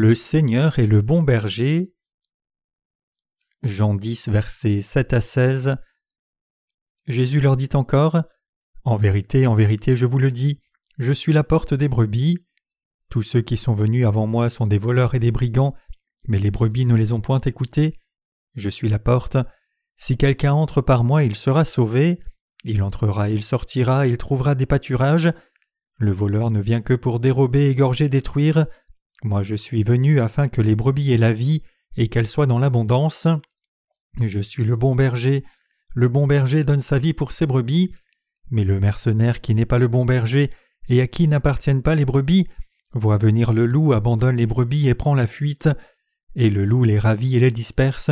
Le Seigneur est le bon berger. Jean 10, versets 7 à 16. Jésus leur dit encore En vérité, en vérité, je vous le dis, je suis la porte des brebis. Tous ceux qui sont venus avant moi sont des voleurs et des brigands, mais les brebis ne les ont point écoutés. Je suis la porte. Si quelqu'un entre par moi, il sera sauvé. Il entrera, il sortira, il trouvera des pâturages. Le voleur ne vient que pour dérober, égorger, détruire. Moi je suis venu afin que les brebis aient la vie et qu'elles soient dans l'abondance. Je suis le bon berger. Le bon berger donne sa vie pour ses brebis. Mais le mercenaire qui n'est pas le bon berger et à qui n'appartiennent pas les brebis voit venir le loup, abandonne les brebis et prend la fuite. Et le loup les ravit et les disperse.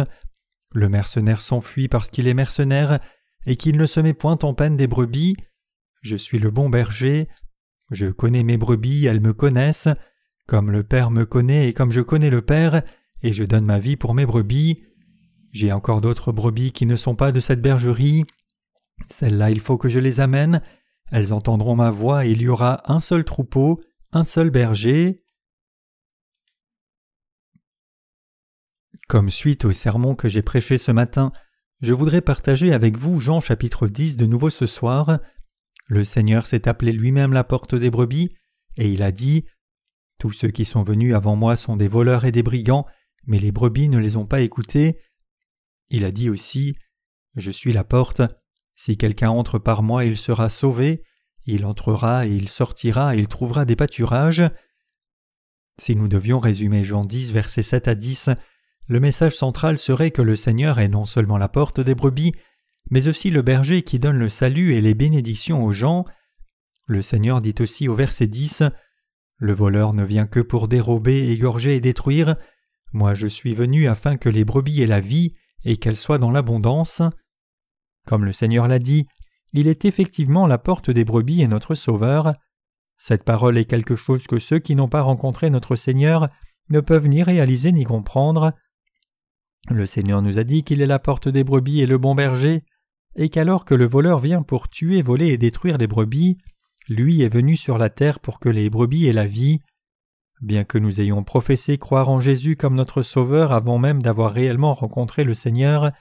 Le mercenaire s'enfuit parce qu'il est mercenaire et qu'il ne se met point en peine des brebis. Je suis le bon berger. Je connais mes brebis, elles me connaissent. Comme le Père me connaît et comme je connais le Père, et je donne ma vie pour mes brebis. J'ai encore d'autres brebis qui ne sont pas de cette bergerie. Celles-là, il faut que je les amène. Elles entendront ma voix et il y aura un seul troupeau, un seul berger. Comme suite au sermon que j'ai prêché ce matin, je voudrais partager avec vous Jean chapitre 10 de nouveau ce soir. Le Seigneur s'est appelé lui-même la porte des brebis, et il a dit tous ceux qui sont venus avant moi sont des voleurs et des brigands, mais les brebis ne les ont pas écoutés. Il a dit aussi Je suis la porte. Si quelqu'un entre par moi, il sera sauvé. Il entrera et il sortira et il trouvera des pâturages. Si nous devions résumer Jean 10, versets 7 à 10, le message central serait que le Seigneur est non seulement la porte des brebis, mais aussi le berger qui donne le salut et les bénédictions aux gens. Le Seigneur dit aussi au verset 10 le voleur ne vient que pour dérober, égorger et détruire. Moi je suis venu afin que les brebis aient la vie et qu'elles soient dans l'abondance. Comme le Seigneur l'a dit, il est effectivement la porte des brebis et notre Sauveur. Cette parole est quelque chose que ceux qui n'ont pas rencontré notre Seigneur ne peuvent ni réaliser ni comprendre. Le Seigneur nous a dit qu'il est la porte des brebis et le bon berger, et qu'alors que le voleur vient pour tuer, voler et détruire les brebis, lui est venu sur la terre pour que les brebis aient la vie. Bien que nous ayons professé croire en Jésus comme notre Sauveur avant même d'avoir réellement rencontré le Seigneur,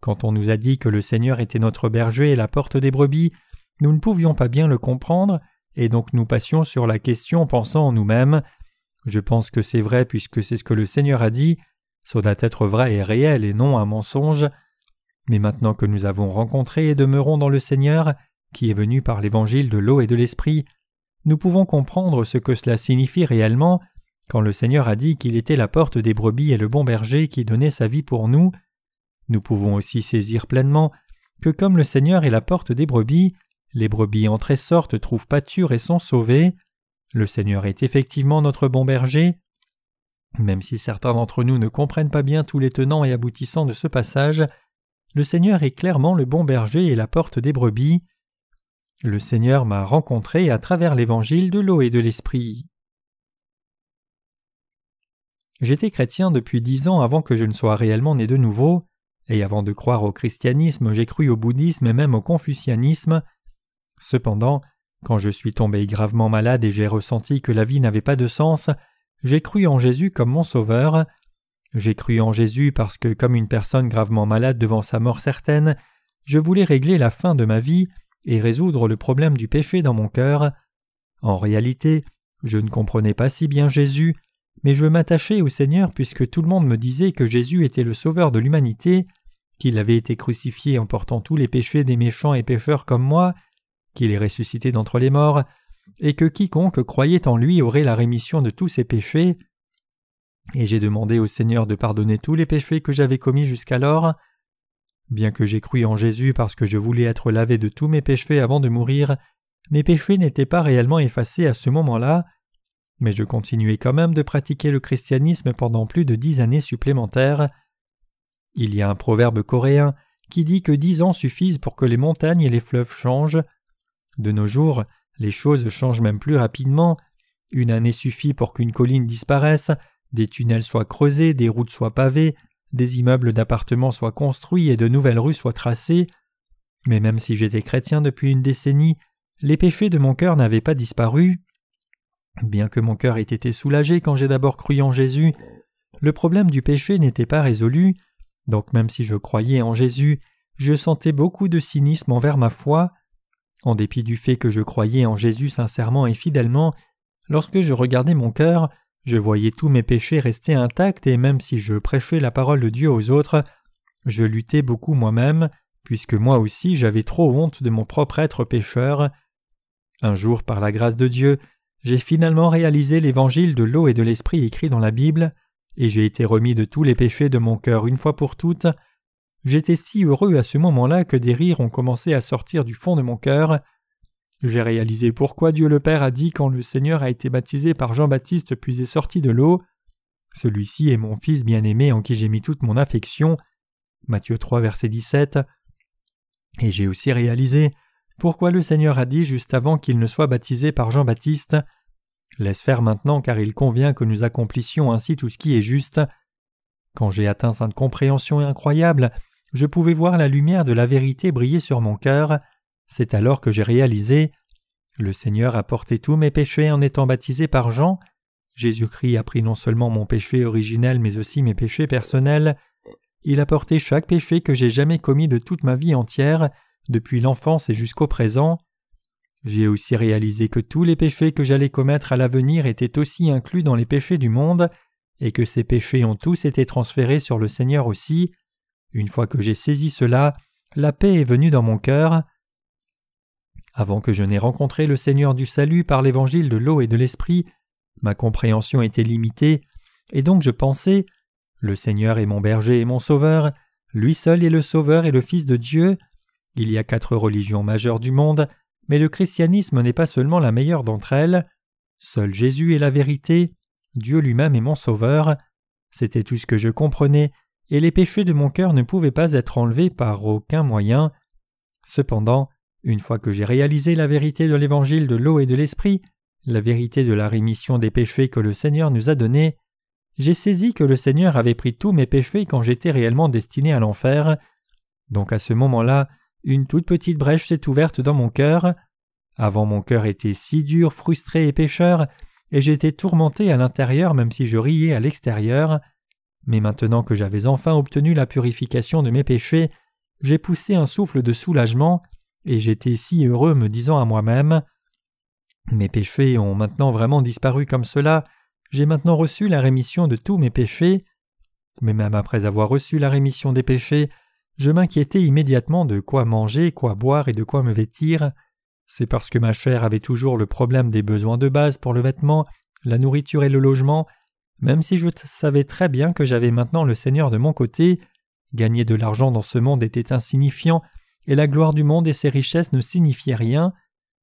quand on nous a dit que le Seigneur était notre berger et la porte des brebis, nous ne pouvions pas bien le comprendre, et donc nous passions sur la question pensant en nous-mêmes Je pense que c'est vrai puisque c'est ce que le Seigneur a dit, ça doit être vrai et réel et non un mensonge. Mais maintenant que nous avons rencontré et demeurons dans le Seigneur, qui est venu par l'évangile de l'eau et de l'esprit, nous pouvons comprendre ce que cela signifie réellement quand le Seigneur a dit qu'il était la porte des brebis et le bon berger qui donnait sa vie pour nous. Nous pouvons aussi saisir pleinement que comme le Seigneur est la porte des brebis, les brebis entrent et sortent, trouvent pâture et sont sauvées. Le Seigneur est effectivement notre bon berger. Même si certains d'entre nous ne comprennent pas bien tous les tenants et aboutissants de ce passage, le Seigneur est clairement le bon berger et la porte des brebis. Le Seigneur m'a rencontré à travers l'évangile de l'eau et de l'esprit. J'étais chrétien depuis dix ans avant que je ne sois réellement né de nouveau, et avant de croire au christianisme, j'ai cru au bouddhisme et même au confucianisme. Cependant, quand je suis tombé gravement malade et j'ai ressenti que la vie n'avait pas de sens, j'ai cru en Jésus comme mon sauveur. J'ai cru en Jésus parce que, comme une personne gravement malade devant sa mort certaine, je voulais régler la fin de ma vie et résoudre le problème du péché dans mon cœur. En réalité, je ne comprenais pas si bien Jésus, mais je m'attachais au Seigneur puisque tout le monde me disait que Jésus était le Sauveur de l'humanité, qu'il avait été crucifié en portant tous les péchés des méchants et pécheurs comme moi, qu'il est ressuscité d'entre les morts, et que quiconque croyait en lui aurait la rémission de tous ses péchés. Et j'ai demandé au Seigneur de pardonner tous les péchés que j'avais commis jusqu'alors. Bien que j'ai cru en Jésus parce que je voulais être lavé de tous mes péchés avant de mourir, mes péchés n'étaient pas réellement effacés à ce moment-là, mais je continuais quand même de pratiquer le christianisme pendant plus de dix années supplémentaires. Il y a un proverbe coréen qui dit que dix ans suffisent pour que les montagnes et les fleuves changent. De nos jours, les choses changent même plus rapidement. Une année suffit pour qu'une colline disparaisse, des tunnels soient creusés, des routes soient pavées, des immeubles d'appartements soient construits et de nouvelles rues soient tracées. Mais même si j'étais chrétien depuis une décennie, les péchés de mon cœur n'avaient pas disparu. Bien que mon cœur ait été soulagé quand j'ai d'abord cru en Jésus, le problème du péché n'était pas résolu, donc même si je croyais en Jésus, je sentais beaucoup de cynisme envers ma foi. En dépit du fait que je croyais en Jésus sincèrement et fidèlement, lorsque je regardais mon cœur, je voyais tous mes péchés rester intacts et même si je prêchais la parole de Dieu aux autres, je luttais beaucoup moi-même, puisque moi aussi j'avais trop honte de mon propre être pécheur. Un jour, par la grâce de Dieu, j'ai finalement réalisé l'évangile de l'eau et de l'esprit écrit dans la Bible, et j'ai été remis de tous les péchés de mon cœur une fois pour toutes. J'étais si heureux à ce moment-là que des rires ont commencé à sortir du fond de mon cœur. J'ai réalisé pourquoi Dieu le Père a dit quand le Seigneur a été baptisé par Jean-Baptiste puis est sorti de l'eau. Celui-ci est mon Fils bien-aimé en qui j'ai mis toute mon affection. Matthieu 3 verset 17. Et j'ai aussi réalisé pourquoi le Seigneur a dit juste avant qu'il ne soit baptisé par Jean-Baptiste Laisse faire maintenant car il convient que nous accomplissions ainsi tout ce qui est juste. Quand j'ai atteint cette compréhension incroyable, je pouvais voir la lumière de la vérité briller sur mon cœur. C'est alors que j'ai réalisé le Seigneur a porté tous mes péchés en étant baptisé par Jean. Jésus-Christ a pris non seulement mon péché originel mais aussi mes péchés personnels. Il a porté chaque péché que j'ai jamais commis de toute ma vie entière, depuis l'enfance et jusqu'au présent. J'ai aussi réalisé que tous les péchés que j'allais commettre à l'avenir étaient aussi inclus dans les péchés du monde, et que ces péchés ont tous été transférés sur le Seigneur aussi. Une fois que j'ai saisi cela, la paix est venue dans mon cœur. Avant que je n'ai rencontré le Seigneur du salut par l'évangile de l'eau et de l'esprit, ma compréhension était limitée, et donc je pensais Le Seigneur est mon berger et mon sauveur, lui seul est le sauveur et le Fils de Dieu. Il y a quatre religions majeures du monde, mais le christianisme n'est pas seulement la meilleure d'entre elles. Seul Jésus est la vérité, Dieu lui-même est mon sauveur. C'était tout ce que je comprenais, et les péchés de mon cœur ne pouvaient pas être enlevés par aucun moyen. Cependant, une fois que j'ai réalisé la vérité de l'évangile de l'eau et de l'esprit, la vérité de la rémission des péchés que le Seigneur nous a donnés, j'ai saisi que le Seigneur avait pris tous mes péchés quand j'étais réellement destiné à l'enfer. Donc à ce moment-là, une toute petite brèche s'est ouverte dans mon cœur. Avant mon cœur était si dur, frustré et pécheur, et j'étais tourmenté à l'intérieur même si je riais à l'extérieur. Mais maintenant que j'avais enfin obtenu la purification de mes péchés, j'ai poussé un souffle de soulagement, et j'étais si heureux me disant à moi-même Mes péchés ont maintenant vraiment disparu comme cela, j'ai maintenant reçu la rémission de tous mes péchés. Mais même après avoir reçu la rémission des péchés, je m'inquiétais immédiatement de quoi manger, quoi boire et de quoi me vêtir. C'est parce que ma chair avait toujours le problème des besoins de base pour le vêtement, la nourriture et le logement, même si je savais très bien que j'avais maintenant le Seigneur de mon côté, gagner de l'argent dans ce monde était insignifiant, et la gloire du monde et ses richesses ne signifiaient rien.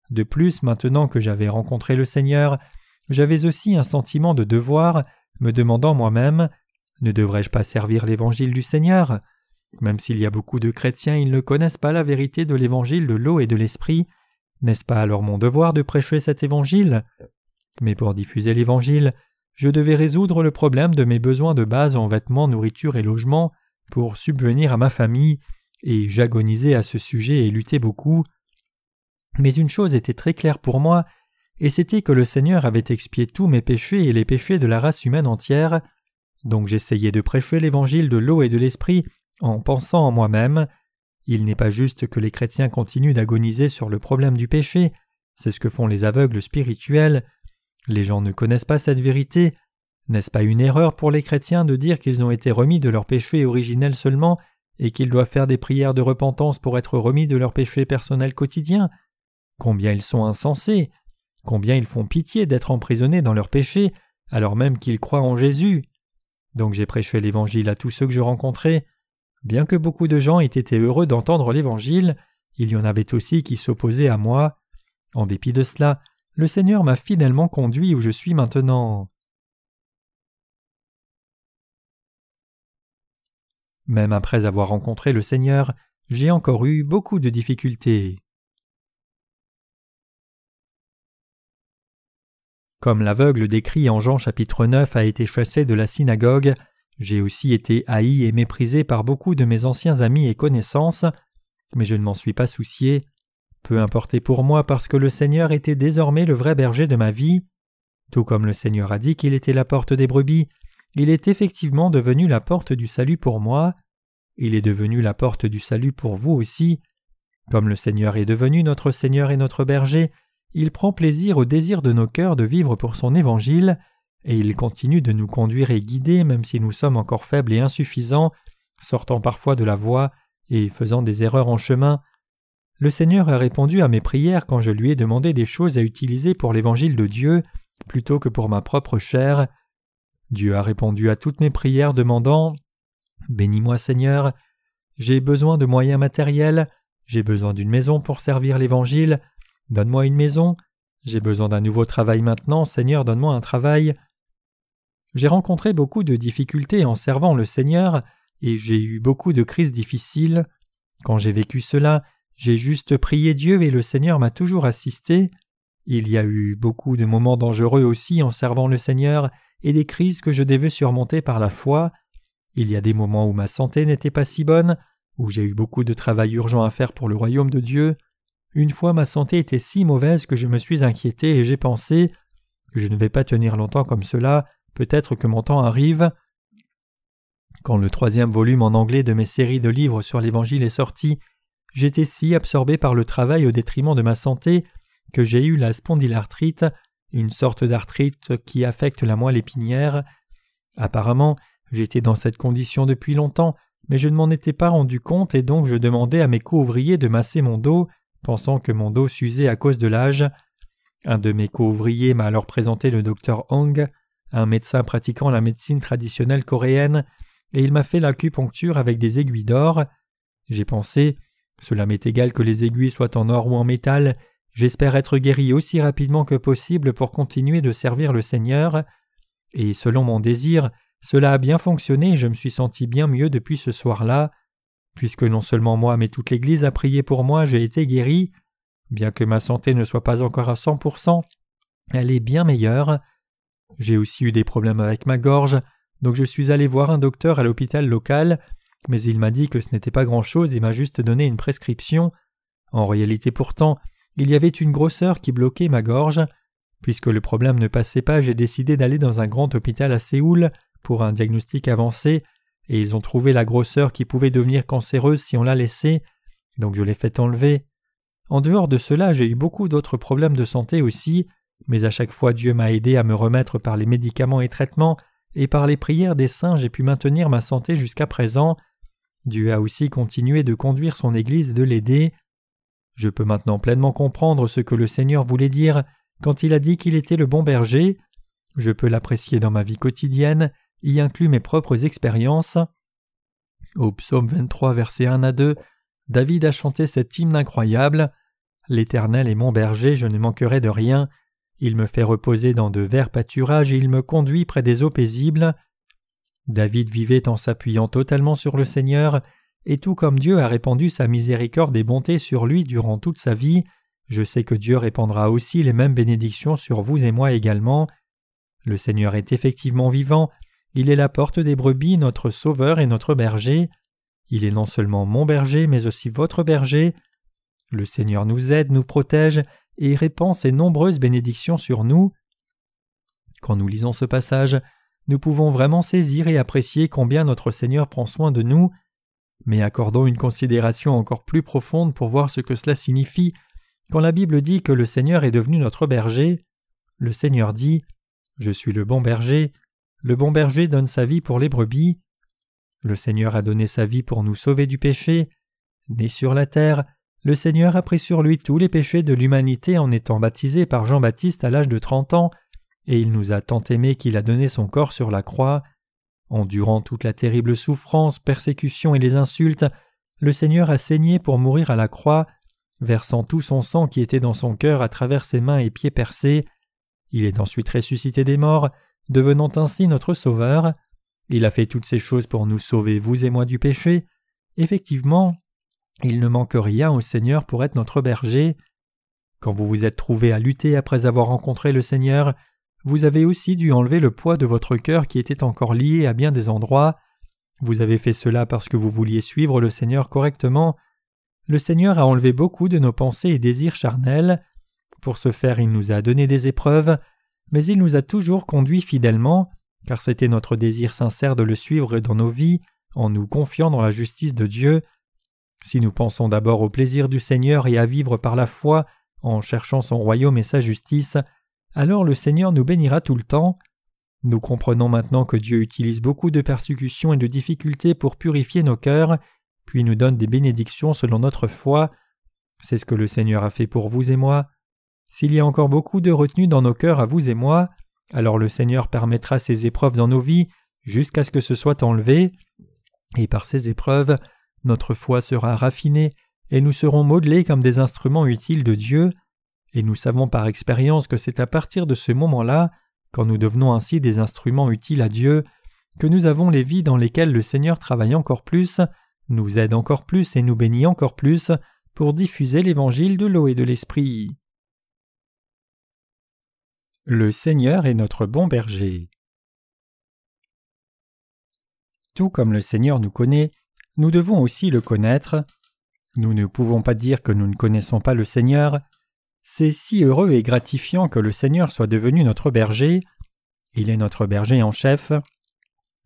De plus, maintenant que j'avais rencontré le Seigneur, j'avais aussi un sentiment de devoir, me demandant moi-même Ne devrais-je pas servir l'évangile du Seigneur? Même s'il y a beaucoup de chrétiens, ils ne connaissent pas la vérité de l'évangile de l'eau et de l'esprit. N'est-ce pas alors mon devoir de prêcher cet évangile? Mais pour diffuser l'évangile, je devais résoudre le problème de mes besoins de base en vêtements, nourriture et logement pour subvenir à ma famille, et j'agonisais à ce sujet et luttais beaucoup. Mais une chose était très claire pour moi, et c'était que le Seigneur avait expié tous mes péchés et les péchés de la race humaine entière. Donc j'essayais de prêcher l'évangile de l'eau et de l'esprit en pensant en moi-même Il n'est pas juste que les chrétiens continuent d'agoniser sur le problème du péché, c'est ce que font les aveugles spirituels. Les gens ne connaissent pas cette vérité. N'est-ce pas une erreur pour les chrétiens de dire qu'ils ont été remis de leur péché originel seulement et qu'ils doivent faire des prières de repentance pour être remis de leur péché personnel quotidien Combien ils sont insensés Combien ils font pitié d'être emprisonnés dans leur péché alors même qu'ils croient en Jésus Donc j'ai prêché l'Évangile à tous ceux que je rencontrais. Bien que beaucoup de gens aient été heureux d'entendre l'Évangile, il y en avait aussi qui s'opposaient à moi. En dépit de cela, le Seigneur m'a finalement conduit où je suis maintenant. Même après avoir rencontré le Seigneur, j'ai encore eu beaucoup de difficultés. Comme l'aveugle décrit en Jean chapitre 9 a été chassé de la synagogue, j'ai aussi été haï et méprisé par beaucoup de mes anciens amis et connaissances, mais je ne m'en suis pas soucié. Peu importait pour moi parce que le Seigneur était désormais le vrai berger de ma vie. Tout comme le Seigneur a dit qu'il était la porte des brebis, il est effectivement devenu la porte du salut pour moi. Il est devenu la porte du salut pour vous aussi. Comme le Seigneur est devenu notre Seigneur et notre berger, il prend plaisir au désir de nos cœurs de vivre pour son évangile, et il continue de nous conduire et guider même si nous sommes encore faibles et insuffisants, sortant parfois de la voie et faisant des erreurs en chemin. Le Seigneur a répondu à mes prières quand je lui ai demandé des choses à utiliser pour l'évangile de Dieu plutôt que pour ma propre chair. Dieu a répondu à toutes mes prières demandant Bénis-moi Seigneur, j'ai besoin de moyens matériels, j'ai besoin d'une maison pour servir l'Évangile, donne-moi une maison, j'ai besoin d'un nouveau travail maintenant, Seigneur, donne-moi un travail. J'ai rencontré beaucoup de difficultés en servant le Seigneur, et j'ai eu beaucoup de crises difficiles. Quand j'ai vécu cela, j'ai juste prié Dieu et le Seigneur m'a toujours assisté. Il y a eu beaucoup de moments dangereux aussi en servant le Seigneur et des crises que je devais surmonter par la foi. Il y a des moments où ma santé n'était pas si bonne, où j'ai eu beaucoup de travail urgent à faire pour le royaume de Dieu. Une fois ma santé était si mauvaise que je me suis inquiété et j'ai pensé je ne vais pas tenir longtemps comme cela, peut-être que mon temps arrive. Quand le troisième volume en anglais de mes séries de livres sur l'Évangile est sorti, j'étais si absorbé par le travail au détriment de ma santé que j'ai eu la spondylarthrite, une sorte d'arthrite qui affecte la moelle épinière. Apparemment, j'étais dans cette condition depuis longtemps, mais je ne m'en étais pas rendu compte et donc je demandais à mes co-ouvriers de masser mon dos, pensant que mon dos s'usait à cause de l'âge. Un de mes co-ouvriers m'a alors présenté le docteur Hong, un médecin pratiquant la médecine traditionnelle coréenne, et il m'a fait l'acupuncture avec des aiguilles d'or. J'ai pensé, cela m'est égal que les aiguilles soient en or ou en métal, j'espère être guéri aussi rapidement que possible pour continuer de servir le Seigneur, et selon mon désir, cela a bien fonctionné et je me suis senti bien mieux depuis ce soir-là. Puisque non seulement moi mais toute l'Église a prié pour moi, j'ai été guéri. Bien que ma santé ne soit pas encore à cent pour cent, elle est bien meilleure. J'ai aussi eu des problèmes avec ma gorge, donc je suis allé voir un docteur à l'hôpital local, mais il m'a dit que ce n'était pas grand-chose et m'a juste donné une prescription. En réalité pourtant, il y avait une grosseur qui bloquait ma gorge. Puisque le problème ne passait pas, j'ai décidé d'aller dans un grand hôpital à Séoul pour un diagnostic avancé, et ils ont trouvé la grosseur qui pouvait devenir cancéreuse si on la laissait, donc je l'ai fait enlever. En dehors de cela, j'ai eu beaucoup d'autres problèmes de santé aussi, mais à chaque fois Dieu m'a aidé à me remettre par les médicaments et traitements, et par les prières des saints j'ai pu maintenir ma santé jusqu'à présent. Dieu a aussi continué de conduire son Église et de l'aider. Je peux maintenant pleinement comprendre ce que le Seigneur voulait dire quand il a dit qu'il était le bon berger. Je peux l'apprécier dans ma vie quotidienne, y inclut mes propres expériences. Au psaume 23, versets 1 à 2, David a chanté cet hymne incroyable. L'Éternel est mon berger, je ne manquerai de rien. Il me fait reposer dans de verts pâturages et il me conduit près des eaux paisibles. David vivait en s'appuyant totalement sur le Seigneur, et tout comme Dieu a répandu sa miséricorde et bonté sur lui durant toute sa vie, je sais que Dieu répandra aussi les mêmes bénédictions sur vous et moi également. Le Seigneur est effectivement vivant, il est la porte des brebis, notre sauveur et notre berger. Il est non seulement mon berger, mais aussi votre berger. Le Seigneur nous aide, nous protège et répand ses nombreuses bénédictions sur nous. Quand nous lisons ce passage, nous pouvons vraiment saisir et apprécier combien notre Seigneur prend soin de nous, mais accordons une considération encore plus profonde pour voir ce que cela signifie quand la Bible dit que le Seigneur est devenu notre berger. Le Seigneur dit Je suis le bon berger, le bon berger donne sa vie pour les brebis. Le Seigneur a donné sa vie pour nous sauver du péché. Né sur la terre, le Seigneur a pris sur lui tous les péchés de l'humanité en étant baptisé par Jean-Baptiste à l'âge de trente ans, et il nous a tant aimés qu'il a donné son corps sur la croix. Endurant toute la terrible souffrance, persécution et les insultes, le Seigneur a saigné pour mourir à la croix, versant tout son sang qui était dans son cœur à travers ses mains et pieds percés. Il est ensuite ressuscité des morts, devenant ainsi notre Sauveur. Il a fait toutes ces choses pour nous sauver, vous et moi, du péché. Effectivement, il ne manque rien au Seigneur pour être notre berger. Quand vous vous êtes trouvé à lutter après avoir rencontré le Seigneur, vous avez aussi dû enlever le poids de votre cœur qui était encore lié à bien des endroits. Vous avez fait cela parce que vous vouliez suivre le Seigneur correctement. Le Seigneur a enlevé beaucoup de nos pensées et désirs charnels. Pour ce faire, il nous a donné des épreuves. mais il nous a toujours conduits fidèlement, car c'était notre désir sincère de le suivre dans nos vies, en nous confiant dans la justice de Dieu. Si nous pensons d'abord au plaisir du Seigneur et à vivre par la foi, en cherchant son royaume et sa justice, alors le Seigneur nous bénira tout le temps. Nous comprenons maintenant que Dieu utilise beaucoup de persécutions et de difficultés pour purifier nos cœurs, puis nous donne des bénédictions selon notre foi. C'est ce que le Seigneur a fait pour vous et moi. S'il y a encore beaucoup de retenue dans nos cœurs à vous et moi, alors le Seigneur permettra ces épreuves dans nos vies jusqu'à ce que ce soit enlevé, et par ces épreuves, notre foi sera raffinée et nous serons modelés comme des instruments utiles de Dieu, et nous savons par expérience que c'est à partir de ce moment-là, quand nous devenons ainsi des instruments utiles à Dieu, que nous avons les vies dans lesquelles le Seigneur travaille encore plus, nous aide encore plus et nous bénit encore plus pour diffuser l'évangile de l'eau et de l'esprit. Le Seigneur est notre bon berger. Tout comme le Seigneur nous connaît, nous devons aussi le connaître. Nous ne pouvons pas dire que nous ne connaissons pas le Seigneur. C'est si heureux et gratifiant que le Seigneur soit devenu notre berger. Il est notre berger en chef.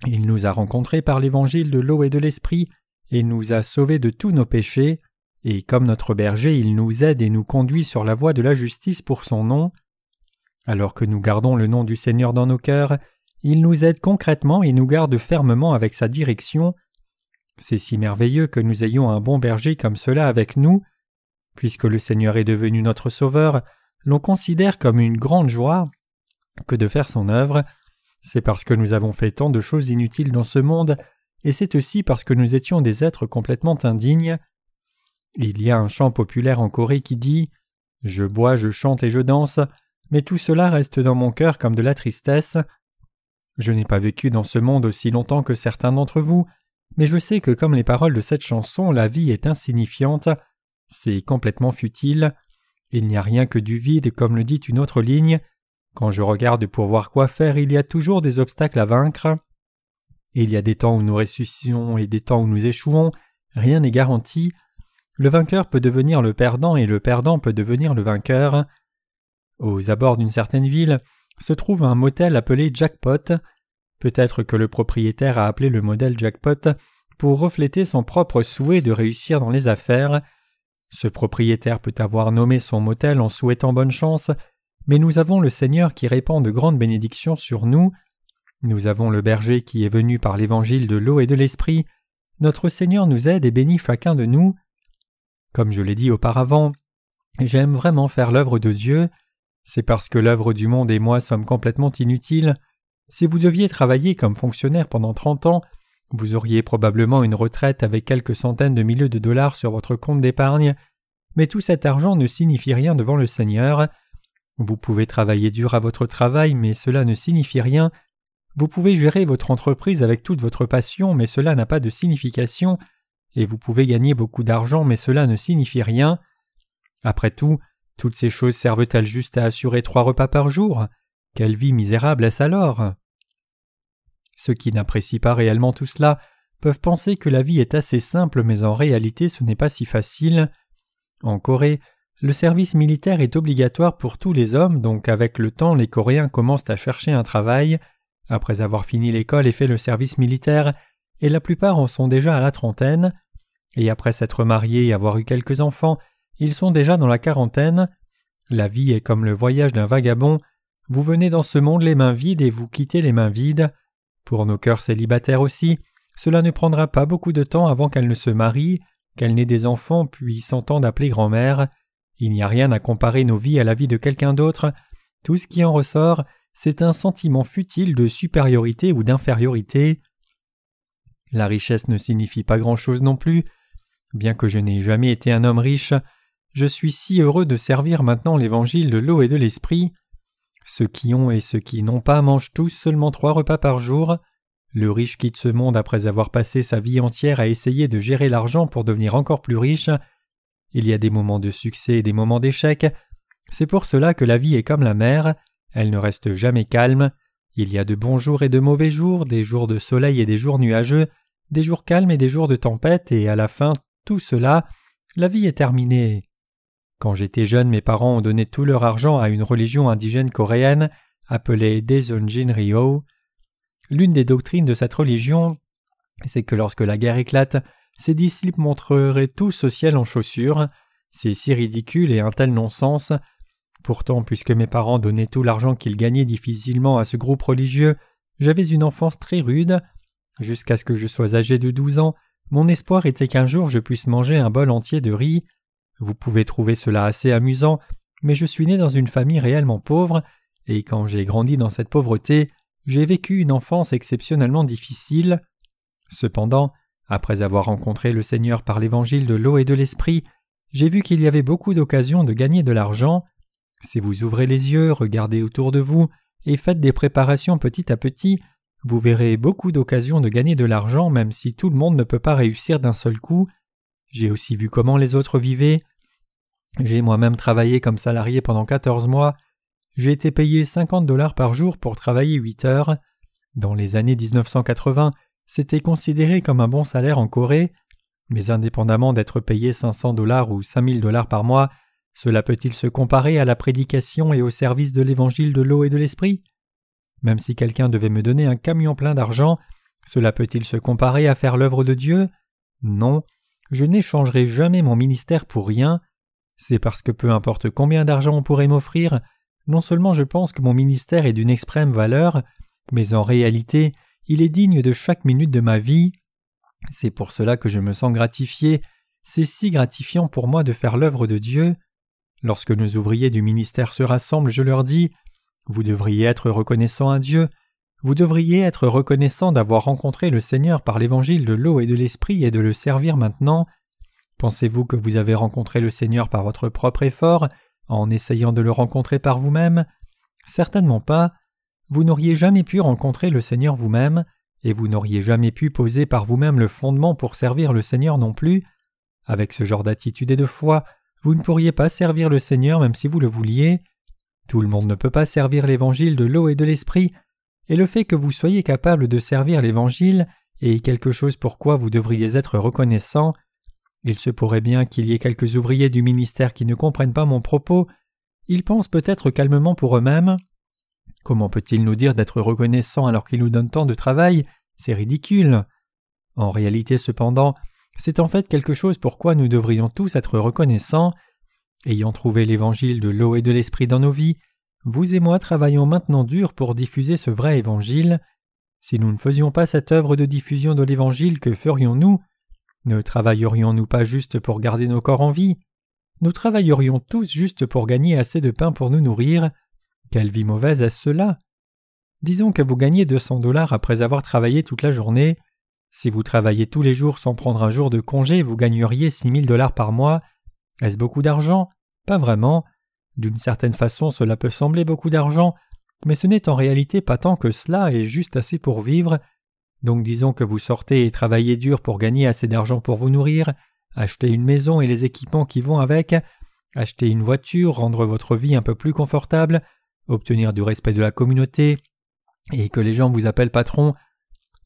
Il nous a rencontrés par l'évangile de l'eau et de l'esprit et nous a sauvés de tous nos péchés, et comme notre berger il nous aide et nous conduit sur la voie de la justice pour son nom. Alors que nous gardons le nom du Seigneur dans nos cœurs, il nous aide concrètement et nous garde fermement avec sa direction. C'est si merveilleux que nous ayons un bon berger comme cela avec nous. Puisque le Seigneur est devenu notre Sauveur, l'on considère comme une grande joie que de faire son œuvre. C'est parce que nous avons fait tant de choses inutiles dans ce monde, et c'est aussi parce que nous étions des êtres complètement indignes. Il y a un chant populaire en Corée qui dit Je bois, je chante et je danse, mais tout cela reste dans mon cœur comme de la tristesse. Je n'ai pas vécu dans ce monde aussi longtemps que certains d'entre vous, mais je sais que comme les paroles de cette chanson, la vie est insignifiante, c'est complètement futile, il n'y a rien que du vide comme le dit une autre ligne, quand je regarde pour voir quoi faire, il y a toujours des obstacles à vaincre. Il y a des temps où nous ressuscitons et des temps où nous échouons, rien n'est garanti. Le vainqueur peut devenir le perdant et le perdant peut devenir le vainqueur. Aux abords d'une certaine ville se trouve un motel appelé Jackpot. Peut-être que le propriétaire a appelé le modèle Jackpot pour refléter son propre souhait de réussir dans les affaires. Ce propriétaire peut avoir nommé son motel en souhaitant bonne chance, mais nous avons le Seigneur qui répand de grandes bénédictions sur nous. Nous avons le berger qui est venu par l'évangile de l'eau et de l'esprit. Notre Seigneur nous aide et bénit chacun de nous. Comme je l'ai dit auparavant, j'aime vraiment faire l'œuvre de Dieu. C'est parce que l'œuvre du monde et moi sommes complètement inutiles. Si vous deviez travailler comme fonctionnaire pendant trente ans, vous auriez probablement une retraite avec quelques centaines de milliers de dollars sur votre compte d'épargne, mais tout cet argent ne signifie rien devant le Seigneur. Vous pouvez travailler dur à votre travail, mais cela ne signifie rien. Vous pouvez gérer votre entreprise avec toute votre passion, mais cela n'a pas de signification. Et vous pouvez gagner beaucoup d'argent, mais cela ne signifie rien. Après tout, toutes ces choses servent-elles juste à assurer trois repas par jour? Quelle vie misérable est-ce alors? Ceux qui n'apprécient pas réellement tout cela peuvent penser que la vie est assez simple, mais en réalité ce n'est pas si facile. En Corée, le service militaire est obligatoire pour tous les hommes, donc avec le temps les Coréens commencent à chercher un travail, après avoir fini l'école et fait le service militaire, et la plupart en sont déjà à la trentaine, et après s'être mariés et avoir eu quelques enfants, ils sont déjà dans la quarantaine. La vie est comme le voyage d'un vagabond. Vous venez dans ce monde les mains vides et vous quittez les mains vides. Pour nos cœurs célibataires aussi, cela ne prendra pas beaucoup de temps avant qu'elles ne se marient, qu'elles n'aient des enfants puis s'entendent appeler grand-mère. Il n'y a rien à comparer nos vies à la vie de quelqu'un d'autre. Tout ce qui en ressort, c'est un sentiment futile de supériorité ou d'infériorité. La richesse ne signifie pas grand-chose non plus. Bien que je n'ai jamais été un homme riche, je suis si heureux de servir maintenant l'évangile de l'eau et de l'esprit. Ceux qui ont et ceux qui n'ont pas mangent tous seulement trois repas par jour. Le riche quitte ce monde après avoir passé sa vie entière à essayer de gérer l'argent pour devenir encore plus riche. Il y a des moments de succès et des moments d'échec. C'est pour cela que la vie est comme la mer, elle ne reste jamais calme. Il y a de bons jours et de mauvais jours, des jours de soleil et des jours nuageux, des jours calmes et des jours de tempête, et à la fin, tout cela, la vie est terminée. Quand j'étais jeune, mes parents ont donné tout leur argent à une religion indigène coréenne, appelé Daesunjin Ryo. L'une des doctrines de cette religion, c'est que lorsque la guerre éclate, ses disciples montreraient tous au ciel en chaussures. C'est si ridicule et un tel non-sens. Pourtant, puisque mes parents donnaient tout l'argent qu'ils gagnaient difficilement à ce groupe religieux, j'avais une enfance très rude. Jusqu'à ce que je sois âgé de douze ans, mon espoir était qu'un jour je puisse manger un bol entier de riz. Vous pouvez trouver cela assez amusant, mais je suis né dans une famille réellement pauvre, et quand j'ai grandi dans cette pauvreté, j'ai vécu une enfance exceptionnellement difficile. Cependant, après avoir rencontré le Seigneur par l'évangile de l'eau et de l'esprit, j'ai vu qu'il y avait beaucoup d'occasions de gagner de l'argent. Si vous ouvrez les yeux, regardez autour de vous et faites des préparations petit à petit, vous verrez beaucoup d'occasions de gagner de l'argent même si tout le monde ne peut pas réussir d'un seul coup. J'ai aussi vu comment les autres vivaient. J'ai moi-même travaillé comme salarié pendant quatorze mois. J'ai été payé cinquante dollars par jour pour travailler huit heures. Dans les années 1980, c'était considéré comme un bon salaire en Corée. Mais indépendamment d'être payé 500 dollars ou 5000 dollars par mois, cela peut-il se comparer à la prédication et au service de l'évangile de l'eau et de l'esprit? Même si quelqu'un devait me donner un camion plein d'argent, cela peut-il se comparer à faire l'œuvre de Dieu? Non, je n'échangerai jamais mon ministère pour rien. C'est parce que peu importe combien d'argent on pourrait m'offrir, non seulement je pense que mon ministère est d'une extrême valeur, mais en réalité il est digne de chaque minute de ma vie. C'est pour cela que je me sens gratifié, c'est si gratifiant pour moi de faire l'œuvre de Dieu. Lorsque nos ouvriers du ministère se rassemblent, je leur dis Vous devriez être reconnaissant à Dieu, vous devriez être reconnaissant d'avoir rencontré le Seigneur par l'évangile de l'eau et de l'esprit et de le servir maintenant. Pensez-vous que vous avez rencontré le Seigneur par votre propre effort, en essayant de le rencontrer par vous-même? Certainement pas. Vous n'auriez jamais pu rencontrer le Seigneur vous-même, et vous n'auriez jamais pu poser par vous-même le fondement pour servir le Seigneur non plus. Avec ce genre d'attitude et de foi, vous ne pourriez pas servir le Seigneur même si vous le vouliez. Tout le monde ne peut pas servir l'évangile de l'eau et de l'esprit, et le fait que vous soyez capable de servir l'évangile est quelque chose pour quoi vous devriez être reconnaissant. Il se pourrait bien qu'il y ait quelques ouvriers du ministère qui ne comprennent pas mon propos. Ils pensent peut-être calmement pour eux-mêmes Comment peut-il nous dire d'être reconnaissant alors qu'il nous donne tant de travail? C'est ridicule. En réalité cependant, c'est en fait quelque chose pour quoi nous devrions tous être reconnaissants. Ayant trouvé l'évangile de l'eau et de l'esprit dans nos vies, vous et moi travaillons maintenant dur pour diffuser ce vrai évangile. Si nous ne faisions pas cette œuvre de diffusion de l'évangile, que ferions-nous? Ne travaillerions-nous pas juste pour garder nos corps en vie? Nous travaillerions tous juste pour gagner assez de pain pour nous nourrir. Quelle vie mauvaise est-ce cela? Disons que vous gagnez 200 dollars après avoir travaillé toute la journée. Si vous travaillez tous les jours sans prendre un jour de congé, vous gagneriez 6000 dollars par mois. Est-ce beaucoup d'argent? Pas vraiment. D'une certaine façon, cela peut sembler beaucoup d'argent, mais ce n'est en réalité pas tant que cela et juste assez pour vivre. Donc disons que vous sortez et travaillez dur pour gagner assez d'argent pour vous nourrir, acheter une maison et les équipements qui vont avec, acheter une voiture, rendre votre vie un peu plus confortable, obtenir du respect de la communauté, et que les gens vous appellent patron,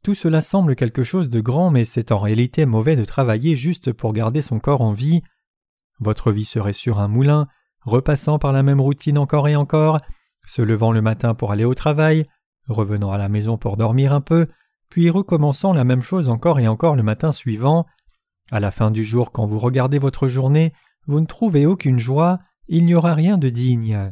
tout cela semble quelque chose de grand, mais c'est en réalité mauvais de travailler juste pour garder son corps en vie. Votre vie serait sur un moulin, repassant par la même routine encore et encore, se levant le matin pour aller au travail, revenant à la maison pour dormir un peu, puis recommençant la même chose encore et encore le matin suivant. À la fin du jour, quand vous regardez votre journée, vous ne trouvez aucune joie, il n'y aura rien de digne.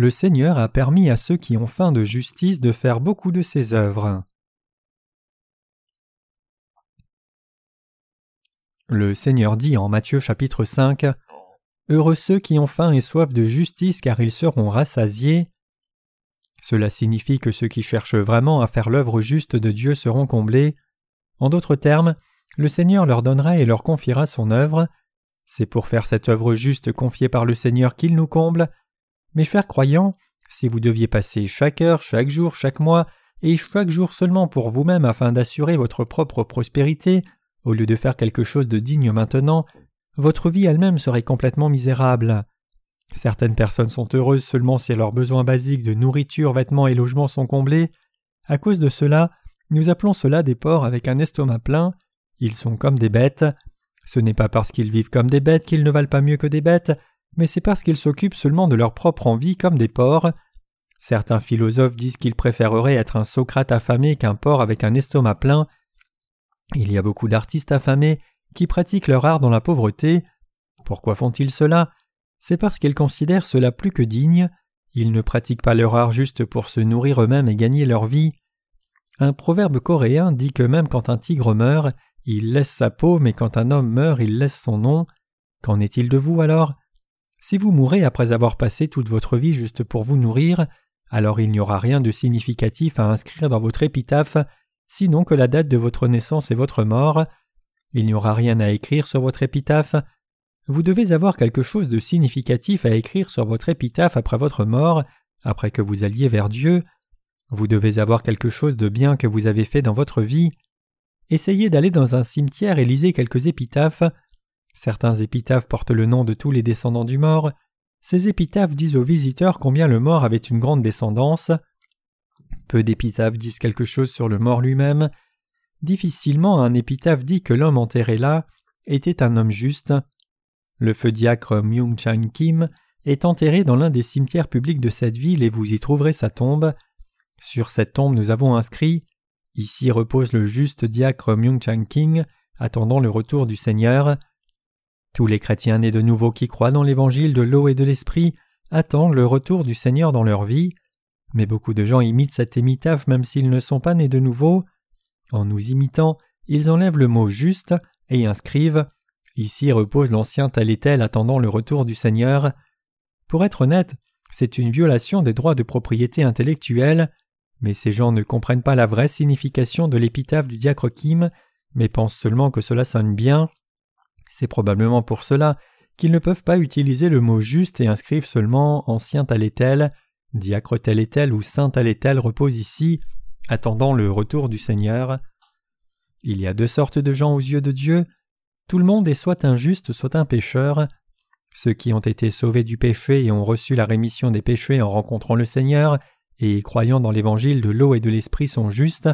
le Seigneur a permis à ceux qui ont faim de justice de faire beaucoup de ses œuvres. Le Seigneur dit en Matthieu chapitre 5 Heureux ceux qui ont faim et soif de justice car ils seront rassasiés. Cela signifie que ceux qui cherchent vraiment à faire l'œuvre juste de Dieu seront comblés. En d'autres termes, le Seigneur leur donnera et leur confiera son œuvre. C'est pour faire cette œuvre juste confiée par le Seigneur qu'il nous comble, mes chers croyants, si vous deviez passer chaque heure, chaque jour, chaque mois, et chaque jour seulement pour vous-même afin d'assurer votre propre prospérité, au lieu de faire quelque chose de digne maintenant, votre vie elle-même serait complètement misérable. Certaines personnes sont heureuses seulement si leurs besoins basiques de nourriture, vêtements et logements sont comblés. À cause de cela, nous appelons cela des porcs avec un estomac plein. Ils sont comme des bêtes. Ce n'est pas parce qu'ils vivent comme des bêtes qu'ils ne valent pas mieux que des bêtes, mais c'est parce qu'ils s'occupent seulement de leur propre envie comme des porcs. Certains philosophes disent qu'ils préféreraient être un Socrate affamé qu'un porc avec un estomac plein. Il y a beaucoup d'artistes affamés qui pratiquent leur art dans la pauvreté. Pourquoi font-ils cela? C'est parce qu'ils considèrent cela plus que digne. Ils ne pratiquent pas leur art juste pour se nourrir eux-mêmes et gagner leur vie. Un proverbe coréen dit que même quand un tigre meurt, il laisse sa peau, mais quand un homme meurt, il laisse son nom. Qu'en est-il de vous alors? Si vous mourrez après avoir passé toute votre vie juste pour vous nourrir, alors il n'y aura rien de significatif à inscrire dans votre épitaphe, sinon que la date de votre naissance et votre mort. Il n'y aura rien à écrire sur votre épitaphe. Vous devez avoir quelque chose de significatif à écrire sur votre épitaphe après votre mort, après que vous alliez vers Dieu. Vous devez avoir quelque chose de bien que vous avez fait dans votre vie. Essayez d'aller dans un cimetière et lisez quelques épitaphes. Certains épitaphes portent le nom de tous les descendants du mort. Ces épitaphes disent aux visiteurs combien le mort avait une grande descendance. Peu d'épitaphes disent quelque chose sur le mort lui-même. Difficilement un épitaphe dit que l'homme enterré là était un homme juste. Le feu diacre Myung Chan Kim est enterré dans l'un des cimetières publics de cette ville et vous y trouverez sa tombe. Sur cette tombe nous avons inscrit Ici repose le juste diacre Myung Chan King, attendant le retour du Seigneur. Tous les chrétiens nés de nouveau qui croient dans l'évangile de l'eau et de l'esprit attendent le retour du Seigneur dans leur vie. Mais beaucoup de gens imitent cet émitaphe même s'ils ne sont pas nés de nouveau. En nous imitant, ils enlèvent le mot juste et inscrivent Ici repose l'ancien tel et tel attendant le retour du Seigneur. Pour être honnête, c'est une violation des droits de propriété intellectuelle, mais ces gens ne comprennent pas la vraie signification de l'épitaphe du diacre Kim, mais pensent seulement que cela sonne bien. C'est probablement pour cela qu'ils ne peuvent pas utiliser le mot juste et inscrivent seulement ancien tel diacre tel et tel ou saint tel et tel repose ici, attendant le retour du Seigneur. Il y a deux sortes de gens aux yeux de Dieu. Tout le monde est soit injuste, soit un pécheur. Ceux qui ont été sauvés du péché et ont reçu la rémission des péchés en rencontrant le Seigneur et croyant dans l'évangile de l'eau et de l'esprit sont justes,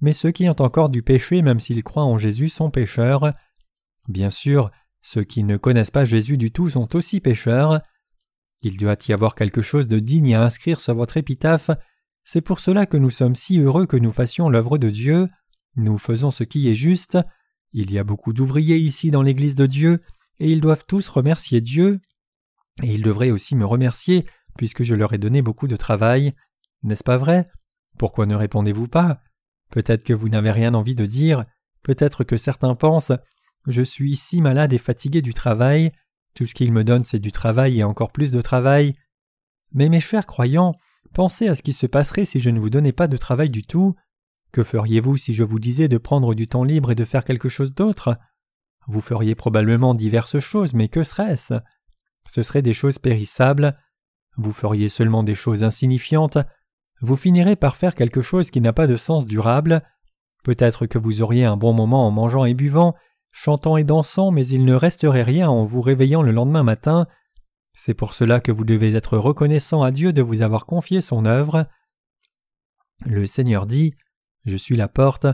mais ceux qui ont encore du péché même s'ils croient en Jésus sont pécheurs. Bien sûr, ceux qui ne connaissent pas Jésus du tout sont aussi pécheurs. Il doit y avoir quelque chose de digne à inscrire sur votre épitaphe, c'est pour cela que nous sommes si heureux que nous fassions l'œuvre de Dieu. Nous faisons ce qui est juste. Il y a beaucoup d'ouvriers ici dans l'Église de Dieu, et ils doivent tous remercier Dieu. Et ils devraient aussi me remercier, puisque je leur ai donné beaucoup de travail. N'est-ce pas vrai? Pourquoi ne répondez-vous pas? Peut-être que vous n'avez rien envie de dire, peut-être que certains pensent Je suis si malade et fatigué du travail, tout ce qu'ils me donnent c'est du travail et encore plus de travail. Mais mes chers croyants, Pensez à ce qui se passerait si je ne vous donnais pas de travail du tout. Que feriez-vous si je vous disais de prendre du temps libre et de faire quelque chose d'autre? Vous feriez probablement diverses choses, mais que serait-ce? Ce seraient des choses périssables. Vous feriez seulement des choses insignifiantes. Vous finirez par faire quelque chose qui n'a pas de sens durable. Peut-être que vous auriez un bon moment en mangeant et buvant, chantant et dansant, mais il ne resterait rien en vous réveillant le lendemain matin. C'est pour cela que vous devez être reconnaissant à Dieu de vous avoir confié son œuvre. Le Seigneur dit Je suis la porte.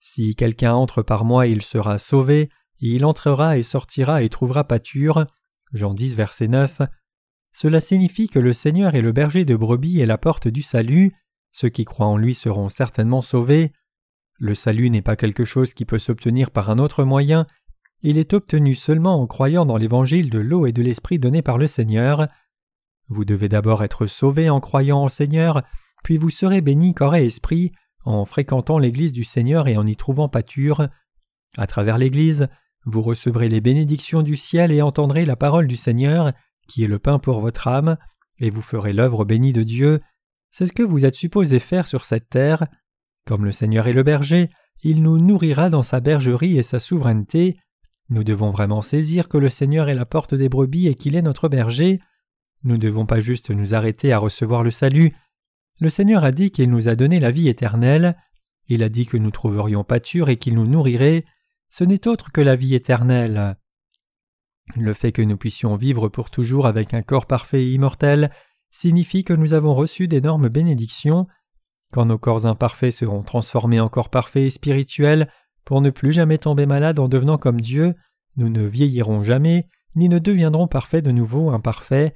Si quelqu'un entre par moi, il sera sauvé, et il entrera et sortira et trouvera pâture. Jean 10, verset 9. Cela signifie que le Seigneur est le berger de brebis et la porte du salut. Ceux qui croient en lui seront certainement sauvés. Le salut n'est pas quelque chose qui peut s'obtenir par un autre moyen, il est obtenu seulement en croyant dans l'évangile de l'eau et de l'esprit donné par le Seigneur. Vous devez d'abord être sauvé en croyant au Seigneur, puis vous serez béni corps et esprit en fréquentant l'Église du Seigneur et en y trouvant pâture. À travers l'Église, vous recevrez les bénédictions du ciel et entendrez la parole du Seigneur, qui est le pain pour votre âme, et vous ferez l'œuvre bénie de Dieu. C'est ce que vous êtes supposé faire sur cette terre. Comme le Seigneur est le berger, il nous nourrira dans sa bergerie et sa souveraineté. Nous devons vraiment saisir que le Seigneur est la porte des brebis et qu'il est notre berger. Nous ne devons pas juste nous arrêter à recevoir le salut. Le Seigneur a dit qu'il nous a donné la vie éternelle. Il a dit que nous trouverions pâture et qu'il nous nourrirait. Ce n'est autre que la vie éternelle. Le fait que nous puissions vivre pour toujours avec un corps parfait et immortel signifie que nous avons reçu d'énormes bénédictions. Quand nos corps imparfaits seront transformés en corps parfaits et spirituels, pour ne plus jamais tomber malade en devenant comme Dieu, nous ne vieillirons jamais, ni ne deviendrons parfaits de nouveau imparfaits.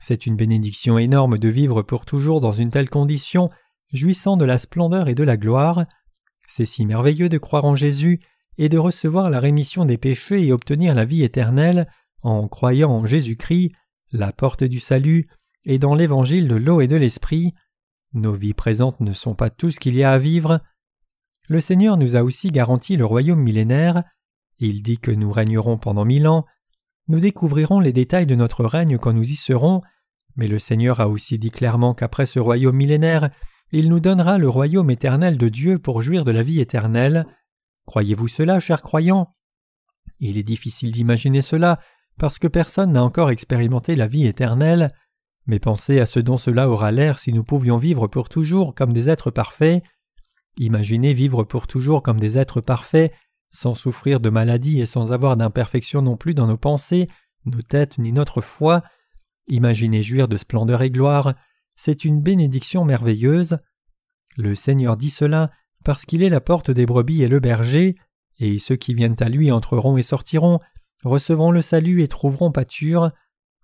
C'est une bénédiction énorme de vivre pour toujours dans une telle condition, jouissant de la splendeur et de la gloire. C'est si merveilleux de croire en Jésus et de recevoir la rémission des péchés et obtenir la vie éternelle en croyant en Jésus-Christ, la porte du salut, et dans l'évangile de l'eau et de l'esprit. Nos vies présentes ne sont pas tout ce qu'il y a à vivre. Le Seigneur nous a aussi garanti le royaume millénaire. Il dit que nous régnerons pendant mille ans. Nous découvrirons les détails de notre règne quand nous y serons, mais le Seigneur a aussi dit clairement qu'après ce royaume millénaire, il nous donnera le royaume éternel de Dieu pour jouir de la vie éternelle. Croyez-vous cela, chers croyants? Il est difficile d'imaginer cela, parce que personne n'a encore expérimenté la vie éternelle, mais pensez à ce dont cela aura l'air si nous pouvions vivre pour toujours comme des êtres parfaits. Imaginez vivre pour toujours comme des êtres parfaits, sans souffrir de maladie et sans avoir d'imperfection non plus dans nos pensées, nos têtes ni notre foi. Imaginez jouir de splendeur et gloire, c'est une bénédiction merveilleuse. Le Seigneur dit cela parce qu'il est la porte des brebis et le berger, et ceux qui viennent à lui entreront et sortiront, recevront le salut et trouveront pâture.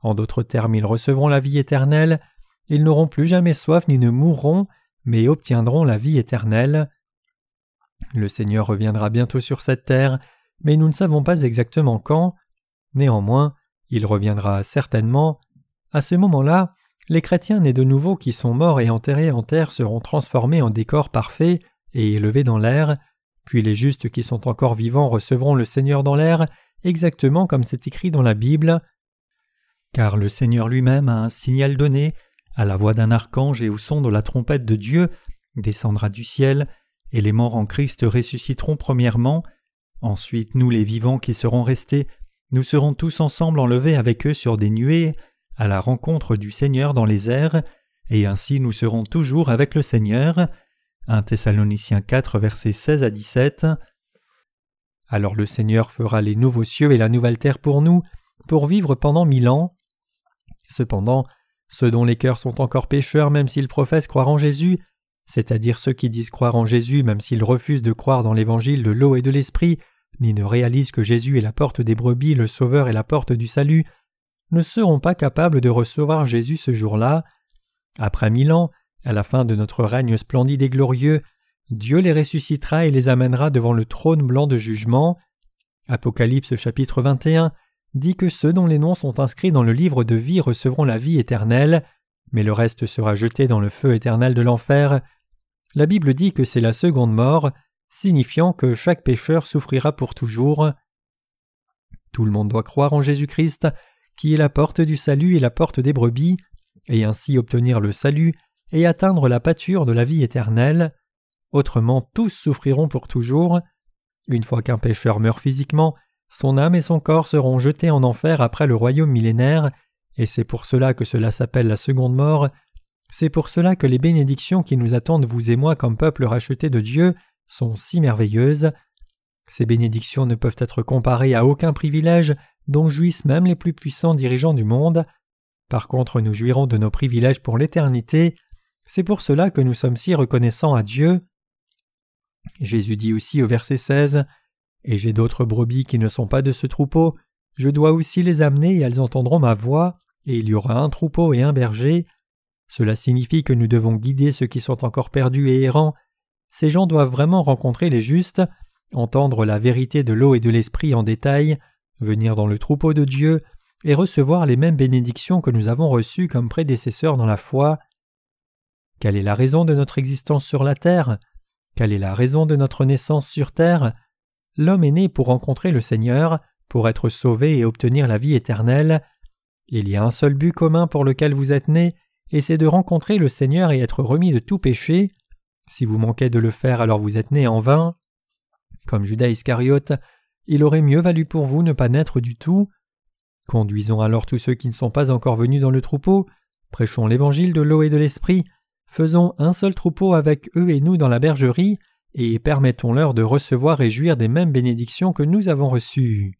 En d'autres termes, ils recevront la vie éternelle, ils n'auront plus jamais soif ni ne mourront, mais obtiendront la vie éternelle. Le Seigneur reviendra bientôt sur cette terre, mais nous ne savons pas exactement quand. Néanmoins, il reviendra certainement. À ce moment-là, les chrétiens nés de nouveau qui sont morts et enterrés en terre seront transformés en décors parfaits et élevés dans l'air, puis les justes qui sont encore vivants recevront le Seigneur dans l'air, exactement comme c'est écrit dans la Bible. Car le Seigneur lui-même a un signal donné, à la voix d'un archange et au son de la trompette de Dieu, descendra du ciel, et les morts en Christ ressusciteront premièrement, ensuite nous les vivants qui serons restés, nous serons tous ensemble enlevés avec eux sur des nuées, à la rencontre du Seigneur dans les airs, et ainsi nous serons toujours avec le Seigneur. 1 Thessaloniciens 4 versets 16 à 17. Alors le Seigneur fera les nouveaux cieux et la nouvelle terre pour nous, pour vivre pendant mille ans. Cependant, ceux dont les cœurs sont encore pécheurs même s'ils professent croire en Jésus, c'est-à-dire ceux qui disent croire en Jésus même s'ils refusent de croire dans l'évangile de l'eau et de l'esprit, ni ne réalisent que Jésus est la porte des brebis, le Sauveur et la porte du salut, ne seront pas capables de recevoir Jésus ce jour-là. Après mille ans, à la fin de notre règne splendide et glorieux, Dieu les ressuscitera et les amènera devant le trône blanc de jugement. Apocalypse chapitre 21 dit que ceux dont les noms sont inscrits dans le livre de vie recevront la vie éternelle, mais le reste sera jeté dans le feu éternel de l'enfer. La Bible dit que c'est la seconde mort, signifiant que chaque pécheur souffrira pour toujours. Tout le monde doit croire en Jésus-Christ, qui est la porte du salut et la porte des brebis, et ainsi obtenir le salut et atteindre la pâture de la vie éternelle. Autrement tous souffriront pour toujours. Une fois qu'un pécheur meurt physiquement, son âme et son corps seront jetés en enfer après le royaume millénaire, et c'est pour cela que cela s'appelle la seconde mort. C'est pour cela que les bénédictions qui nous attendent vous et moi comme peuple racheté de Dieu sont si merveilleuses. Ces bénédictions ne peuvent être comparées à aucun privilège dont jouissent même les plus puissants dirigeants du monde. Par contre, nous jouirons de nos privilèges pour l'éternité. C'est pour cela que nous sommes si reconnaissants à Dieu. Jésus dit aussi au verset 16 Et j'ai d'autres brebis qui ne sont pas de ce troupeau, je dois aussi les amener et elles entendront ma voix, et il y aura un troupeau et un berger. Cela signifie que nous devons guider ceux qui sont encore perdus et errants. Ces gens doivent vraiment rencontrer les justes, entendre la vérité de l'eau et de l'esprit en détail, venir dans le troupeau de Dieu et recevoir les mêmes bénédictions que nous avons reçues comme prédécesseurs dans la foi. Quelle est la raison de notre existence sur la terre? Quelle est la raison de notre naissance sur terre? L'homme est né pour rencontrer le Seigneur, pour être sauvé et obtenir la vie éternelle. Il y a un seul but commun pour lequel vous êtes né, et c'est de rencontrer le Seigneur et être remis de tout péché. Si vous manquez de le faire, alors vous êtes né en vain. Comme Judas Iscariote, il aurait mieux valu pour vous ne pas naître du tout. Conduisons alors tous ceux qui ne sont pas encore venus dans le troupeau, prêchons l'évangile de l'eau et de l'esprit, faisons un seul troupeau avec eux et nous dans la bergerie, et permettons-leur de recevoir et jouir des mêmes bénédictions que nous avons reçues.